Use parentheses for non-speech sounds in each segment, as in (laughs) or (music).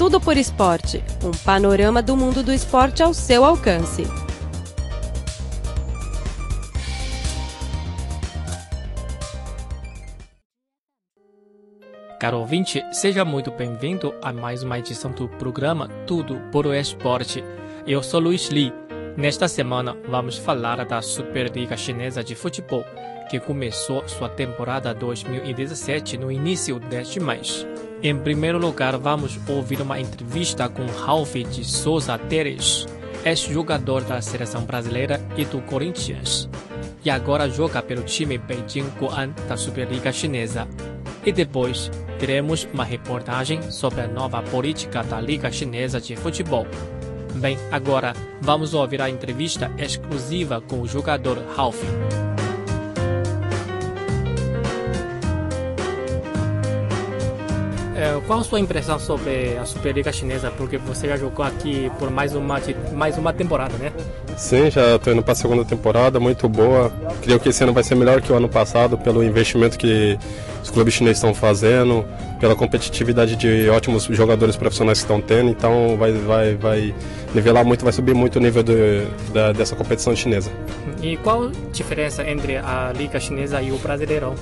Tudo por Esporte um panorama do mundo do esporte ao seu alcance. Caro ouvinte, seja muito bem-vindo a mais uma edição do programa Tudo por Esporte. Eu sou Luiz Li. Nesta semana vamos falar da Superliga Chinesa de Futebol, que começou sua temporada 2017 no início deste mês. Em primeiro lugar, vamos ouvir uma entrevista com Ralph de Souza Teres, ex-jogador da seleção brasileira e do Corinthians, e agora joga pelo time Beijing Guoan da Superliga Chinesa. E depois, teremos uma reportagem sobre a nova política da Liga Chinesa de Futebol. Bem, agora vamos ouvir a entrevista exclusiva com o jogador Ralph. Qual a sua impressão sobre a Superliga Chinesa? Porque você já jogou aqui por mais uma, mais uma temporada, né? Sim, já estou indo para a segunda temporada, muito boa. Creio que esse ano vai ser melhor que o ano passado, pelo investimento que os clubes chineses estão fazendo, pela competitividade de ótimos jogadores profissionais que estão tendo. Então vai, vai, vai nivelar muito, vai subir muito o nível do, da, dessa competição chinesa. E qual a diferença entre a Liga Chinesa e o Brasileirão?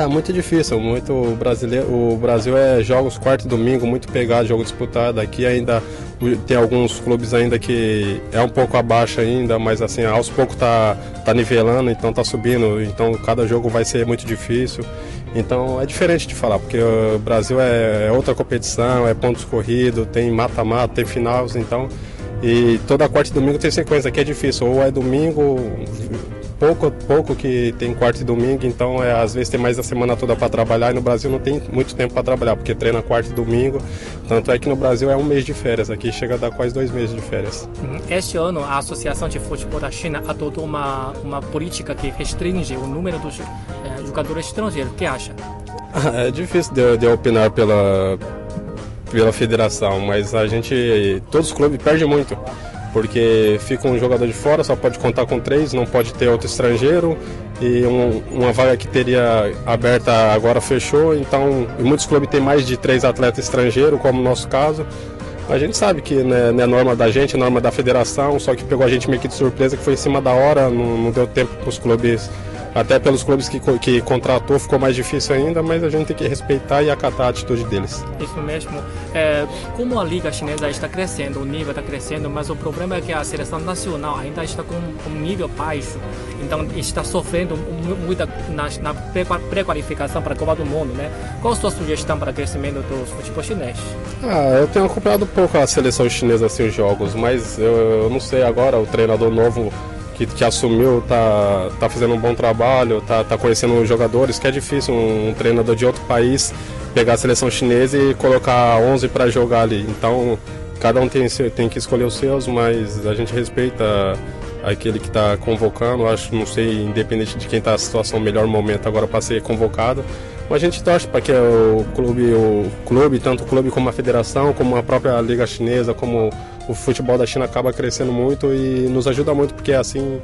É muito difícil, muito brasileiro. O Brasil é jogos quarto e domingo, muito pegado, jogo disputado. Aqui ainda tem alguns clubes ainda que é um pouco abaixo ainda, mas assim, aos poucos tá, tá nivelando, então tá subindo. Então cada jogo vai ser muito difícil. Então é diferente de falar, porque o Brasil é, é outra competição, é pontos corridos, tem mata-mata, tem finais, então. E toda quarta e domingo tem sequência, aqui é difícil. Ou é domingo, pouco, pouco que tem quarta e domingo, então é, às vezes tem mais a semana toda para trabalhar e no Brasil não tem muito tempo para trabalhar, porque treina quarta e domingo. Tanto é que no Brasil é um mês de férias, aqui chega a dar quase dois meses de férias. Uhum. Este ano, a Associação de Futebol da China adotou uma, uma política que restringe o número dos é, jogadores estrangeiros. O que acha? (laughs) É difícil de, de opinar pela, pela federação, mas a gente, todos os clubes perdem muito porque fica um jogador de fora, só pode contar com três, não pode ter outro estrangeiro e um, uma vaga que teria aberta agora fechou, então muitos clubes têm mais de três atletas estrangeiros, como no nosso caso. A gente sabe que né, não é norma da gente, é norma da federação, só que pegou a gente meio que de surpresa, que foi em cima da hora, não, não deu tempo para os clubes até pelos clubes que, que contratou ficou mais difícil ainda, mas a gente tem que respeitar e acatar a atitude deles. Isso mesmo. É, como a liga chinesa está crescendo, o nível está crescendo, mas o problema é que a seleção nacional ainda está com um nível baixo, então está sofrendo muito na, na pré-qualificação para a Copa do Mundo, né? Qual a sua sugestão para o crescimento do futebol chinês? Ah, eu tenho acompanhado pouco a seleção chinesa, assim, os jogos, mas eu, eu não sei agora, o treinador novo que, que assumiu tá, tá fazendo um bom trabalho, tá, tá conhecendo os jogadores, que é difícil um, um treinador de outro país pegar a seleção chinesa e colocar 11 para jogar ali. Então, cada um tem, tem que escolher os seus, mas a gente respeita aquele que está convocando. Acho, não sei, independente de quem está na situação, melhor momento agora para ser convocado. Mas a gente torce para que o clube, o clube, tanto o clube como a federação, como a própria liga chinesa, como o futebol da China acaba crescendo muito e nos ajuda muito porque assim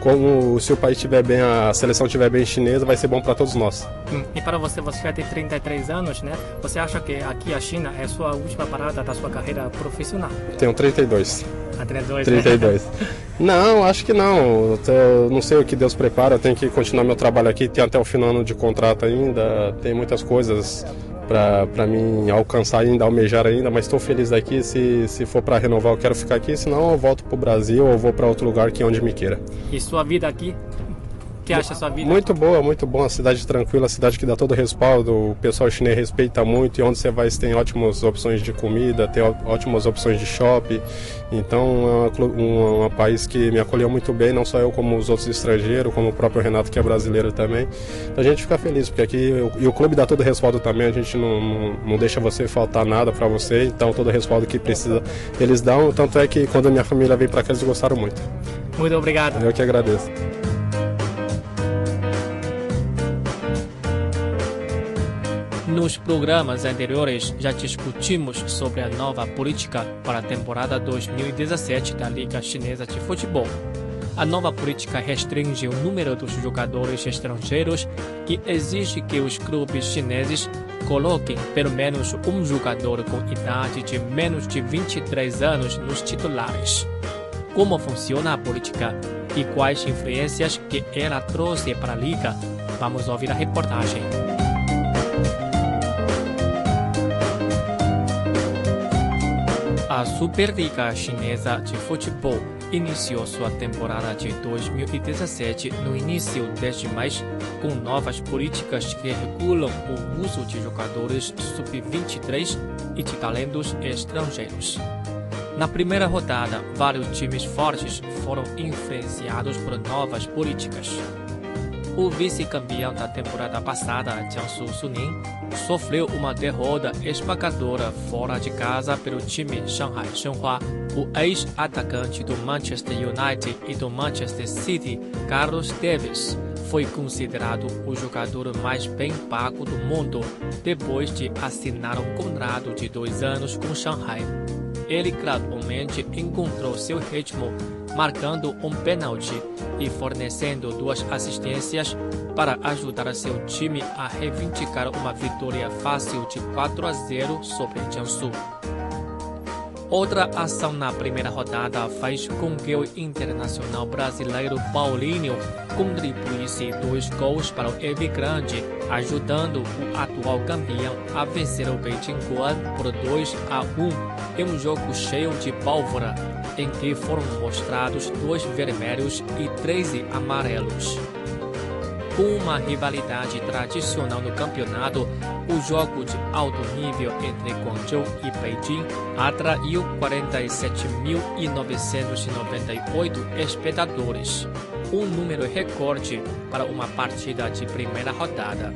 como se o país estiver bem, a seleção estiver bem chinesa, vai ser bom para todos nós. Hum, e para você, você já tem 33 anos, né? Você acha que aqui a China é a sua última parada da sua carreira profissional? Tenho 32. Ah, 32, 32. Né? (laughs) não, acho que não. Eu não sei o que Deus prepara, eu tenho que continuar meu trabalho aqui, tem até o final de contrato ainda, tem muitas coisas para mim alcançar ainda, almejar ainda, mas estou feliz daqui. Se, se for para renovar, eu quero ficar aqui, senão eu volto para o Brasil ou vou para outro lugar que é onde me queira. E sua vida aqui? Que acha a sua vida? Muito boa, muito boa. Uma cidade tranquila, cidade que dá todo respaldo. O pessoal chinês respeita muito. E onde você vai, você tem ótimas opções de comida, tem ótimas opções de shopping. Então é um, um país que me acolheu muito bem, não só eu, como os outros estrangeiros, como o próprio Renato, que é brasileiro também. Então, a gente fica feliz, porque aqui. E o clube dá todo respaldo também, a gente não, não, não deixa você faltar nada para você. Então, todo respaldo que precisa, eles dão. Tanto é que quando a minha família vem para cá, eles gostaram muito. Muito obrigado. Eu que agradeço. Nos programas anteriores já discutimos sobre a nova política para a temporada 2017 da Liga Chinesa de Futebol. A nova política restringe o número dos jogadores estrangeiros e exige que os clubes chineses coloquem pelo menos um jogador com idade de menos de 23 anos nos titulares. Como funciona a política e quais influências que ela trouxe para a liga? Vamos ouvir a reportagem. Superliga Chinesa de Futebol iniciou sua temporada de 2017 no início deste mês com novas políticas que regulam o uso de jogadores sub-23 e de talentos estrangeiros. Na primeira rodada, vários times fortes foram influenciados por novas políticas. O vice-campeão da temporada passada, Jiangsu Suning, sofreu uma derrota esmagadora fora de casa pelo time Shanghai Shenhua. O ex-atacante do Manchester United e do Manchester City, Carlos Davis, foi considerado o jogador mais bem pago do mundo depois de assinar um contrato de dois anos com Shanghai. Ele gradualmente encontrou seu ritmo, marcando um pênalti e fornecendo duas assistências para ajudar seu time a reivindicar uma vitória fácil de 4 a 0 sobre Jiangsu. Outra ação na primeira rodada fez com que o internacional brasileiro Paulinho contribuísse dois gols para o Evergrande, ajudando o atual campeão a vencer o Beijing Guan por 2 a 1 em um jogo cheio de pólvora, em que foram mostrados dois vermelhos e 13 amarelos. Uma rivalidade tradicional no campeonato, o jogo de alto nível entre Guangzhou e Beijing atraiu 47.998 espectadores, um número recorde para uma partida de primeira rodada.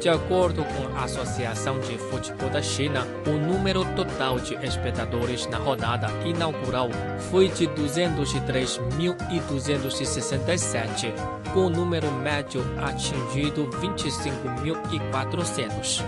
De acordo com a Associação de Futebol da China, o número total de espectadores na rodada inaugural foi de 203.267, com o número médio atingido 25.400.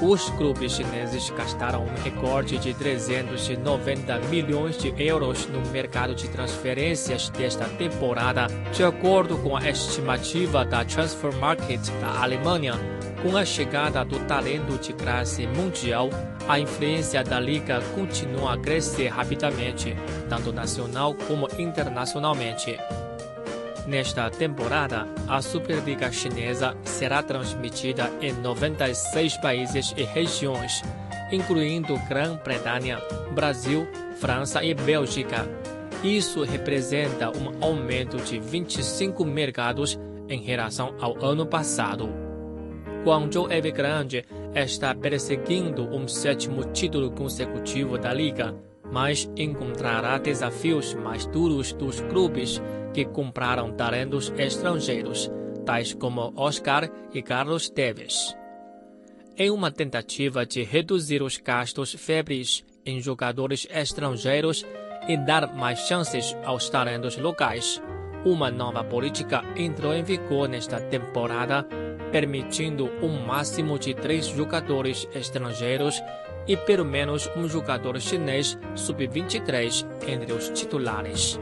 Os clubes chineses gastaram um recorde de 390 milhões de euros no mercado de transferências desta temporada, de acordo com a estimativa da Transfer Market da Alemanha. Com a chegada do talento de classe mundial, a influência da liga continua a crescer rapidamente, tanto nacional como internacionalmente. Nesta temporada, a Superliga Chinesa será transmitida em 96 países e regiões, incluindo Grã-Bretanha, Brasil, França e Bélgica. Isso representa um aumento de 25 mercados em relação ao ano passado. Guangzhou Evergrande está perseguindo um sétimo título consecutivo da liga, mas encontrará desafios mais duros dos clubes que compraram talentos estrangeiros, tais como Oscar e Carlos Teves. Em uma tentativa de reduzir os gastos febres em jogadores estrangeiros e dar mais chances aos talentos locais, uma nova política entrou em vigor nesta temporada, permitindo um máximo de três jogadores estrangeiros e pelo menos um jogador chinês sub-23 entre os titulares.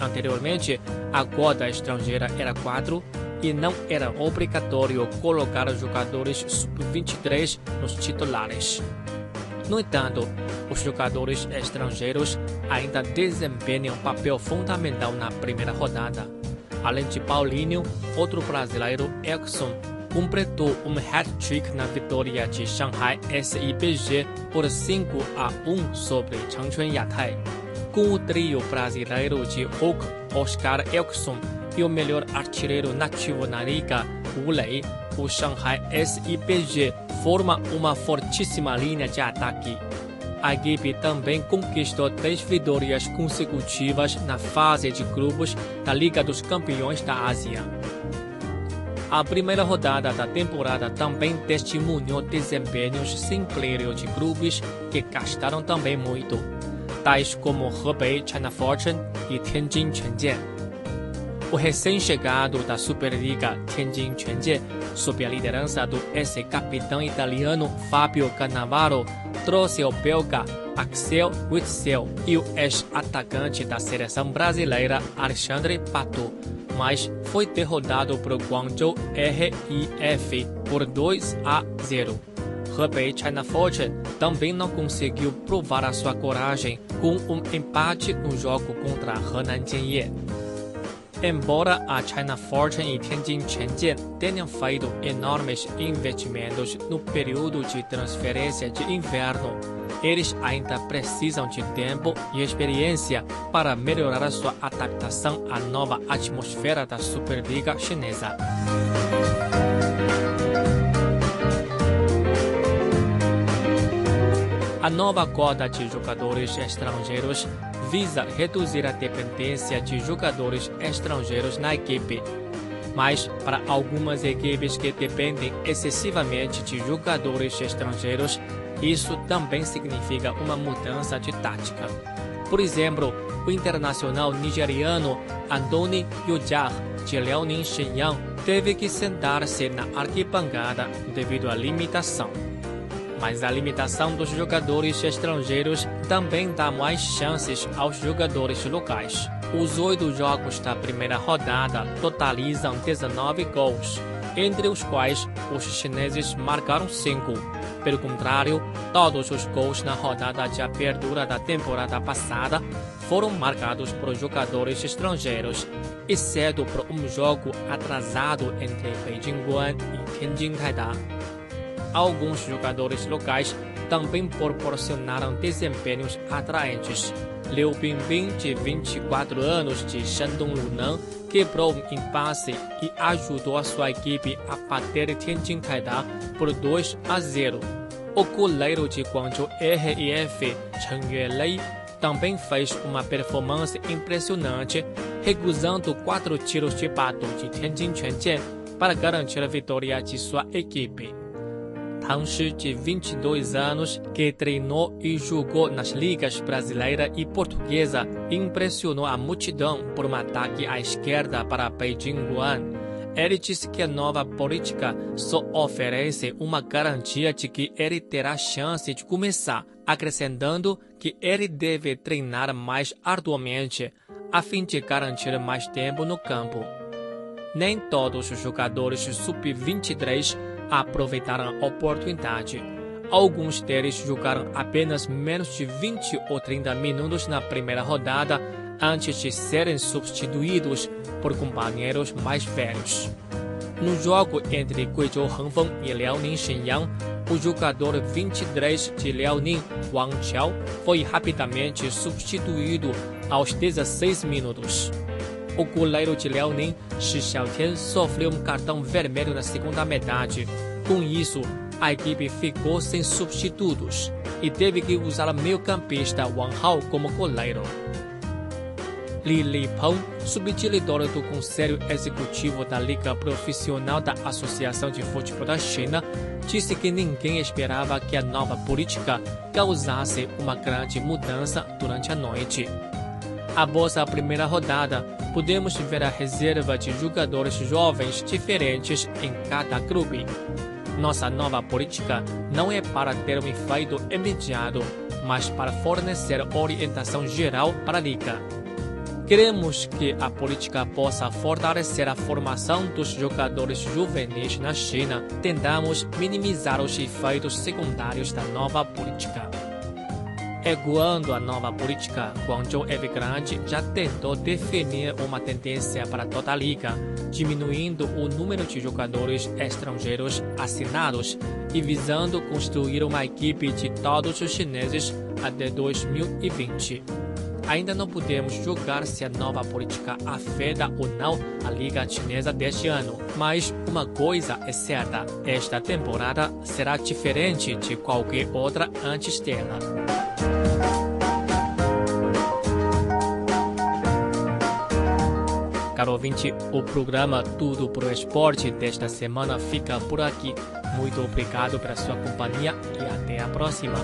Anteriormente, a cota estrangeira era 4 e não era obrigatório colocar jogadores sub-23 nos titulares. No entanto, os jogadores estrangeiros ainda desempenham papel fundamental na primeira rodada. Além de Paulinho, outro brasileiro, Erickson, completou um hat-trick na vitória de Shanghai SIPG por 5 a 1 sobre Changchun Yatai com o trio brasileiro de Hulk, Oscar Elkson e o melhor artilheiro nativo na liga, Wu Lei, o Shanghai SIPG forma uma fortíssima linha de ataque. A equipe também conquistou três vitórias consecutivas na fase de grupos da Liga dos Campeões da Ásia. A primeira rodada da temporada também testemunhou desempenhos simplórios de clubes que gastaram também muito tais como Hebei China Fortune e Tianjin Chengjian. O recém-chegado da Superliga Tianjin Quanjian, sob a liderança do ex-capitão italiano Fabio Cannavaro, trouxe o belga Axel Witsel e o ex-atacante da seleção brasileira Alexandre Pato, mas foi derrotado por Guangzhou RIF por 2 a 0. Hebei China Fortune também não conseguiu provar a sua coragem com um empate no jogo contra Henan Jianye. Embora a China Fortune e Tianjin Quanjian tenham feito enormes investimentos no período de transferência de inverno, eles ainda precisam de tempo e experiência para melhorar sua adaptação à nova atmosfera da Superliga Chinesa. A nova cota de jogadores estrangeiros visa reduzir a dependência de jogadores estrangeiros na equipe. Mas, para algumas equipes que dependem excessivamente de jogadores estrangeiros, isso também significa uma mudança de tática. Por exemplo, o internacional nigeriano Andoni Yujar, de Liaoning Shenyang, teve que sentar-se na arquibancada devido à limitação mas a limitação dos jogadores estrangeiros também dá mais chances aos jogadores locais. Os oito jogos da primeira rodada totalizam 19 gols, entre os quais os chineses marcaram cinco. Pelo contrário, todos os gols na rodada de abertura da temporada passada foram marcados por jogadores estrangeiros, exceto por um jogo atrasado entre Beijing Guan e Tianjin Taida. Alguns jogadores locais também proporcionaram desempenhos atraentes. Liu Bingbing, de 24 anos, de Shandong Lunan, quebrou um impasse e ajudou sua equipe a bater Tianjin Taida por 2 a 0. O goleiro de Guangzhou RIF, Chen Yuelei, também fez uma performance impressionante, recusando quatro tiros de pato de Tianjin Quanjian para garantir a vitória de sua equipe. Shi, de 22 anos, que treinou e jogou nas ligas brasileira e portuguesa, impressionou a multidão por um ataque à esquerda para Beijing Guan. Ele disse que a nova política só oferece uma garantia de que ele terá chance de começar, acrescentando que ele deve treinar mais arduamente, a fim de garantir mais tempo no campo. Nem todos os jogadores sub-23 aproveitaram a oportunidade. Alguns deles jogaram apenas menos de 20 ou 30 minutos na primeira rodada antes de serem substituídos por companheiros mais velhos. No jogo entre Guizhou Hengfeng e Liaoning Shenyang, o jogador 23 de Liaoning, Wang Qiao, foi rapidamente substituído aos 16 minutos. O goleiro de Liaoning, Shi Xiaotian, sofreu um cartão vermelho na segunda metade. Com isso, a equipe ficou sem substitutos e teve que usar o meio-campista Wang Hao como goleiro. Li Lipeng, subdiretor do Conselho Executivo da Liga Profissional da Associação de Futebol da China, disse que ninguém esperava que a nova política causasse uma grande mudança durante a noite. Após a primeira rodada, podemos ver a reserva de jogadores jovens diferentes em cada clube. Nossa nova política não é para ter um efeito imediato, mas para fornecer orientação geral para a liga. Queremos que a política possa fortalecer a formação dos jogadores juvenis na China. Tentamos minimizar os efeitos secundários da nova política. Ecoando a nova política, Guangzhou Evergrande já tentou definir uma tendência para toda a liga, diminuindo o número de jogadores estrangeiros assinados e visando construir uma equipe de todos os chineses até 2020. Ainda não podemos julgar se a nova política afeta ou não a Liga Chinesa deste ano, mas uma coisa é certa: esta temporada será diferente de qualquer outra antes dela. Caro ouvinte, o programa Tudo pro Esporte desta semana fica por aqui. Muito obrigado pela sua companhia e até a próxima.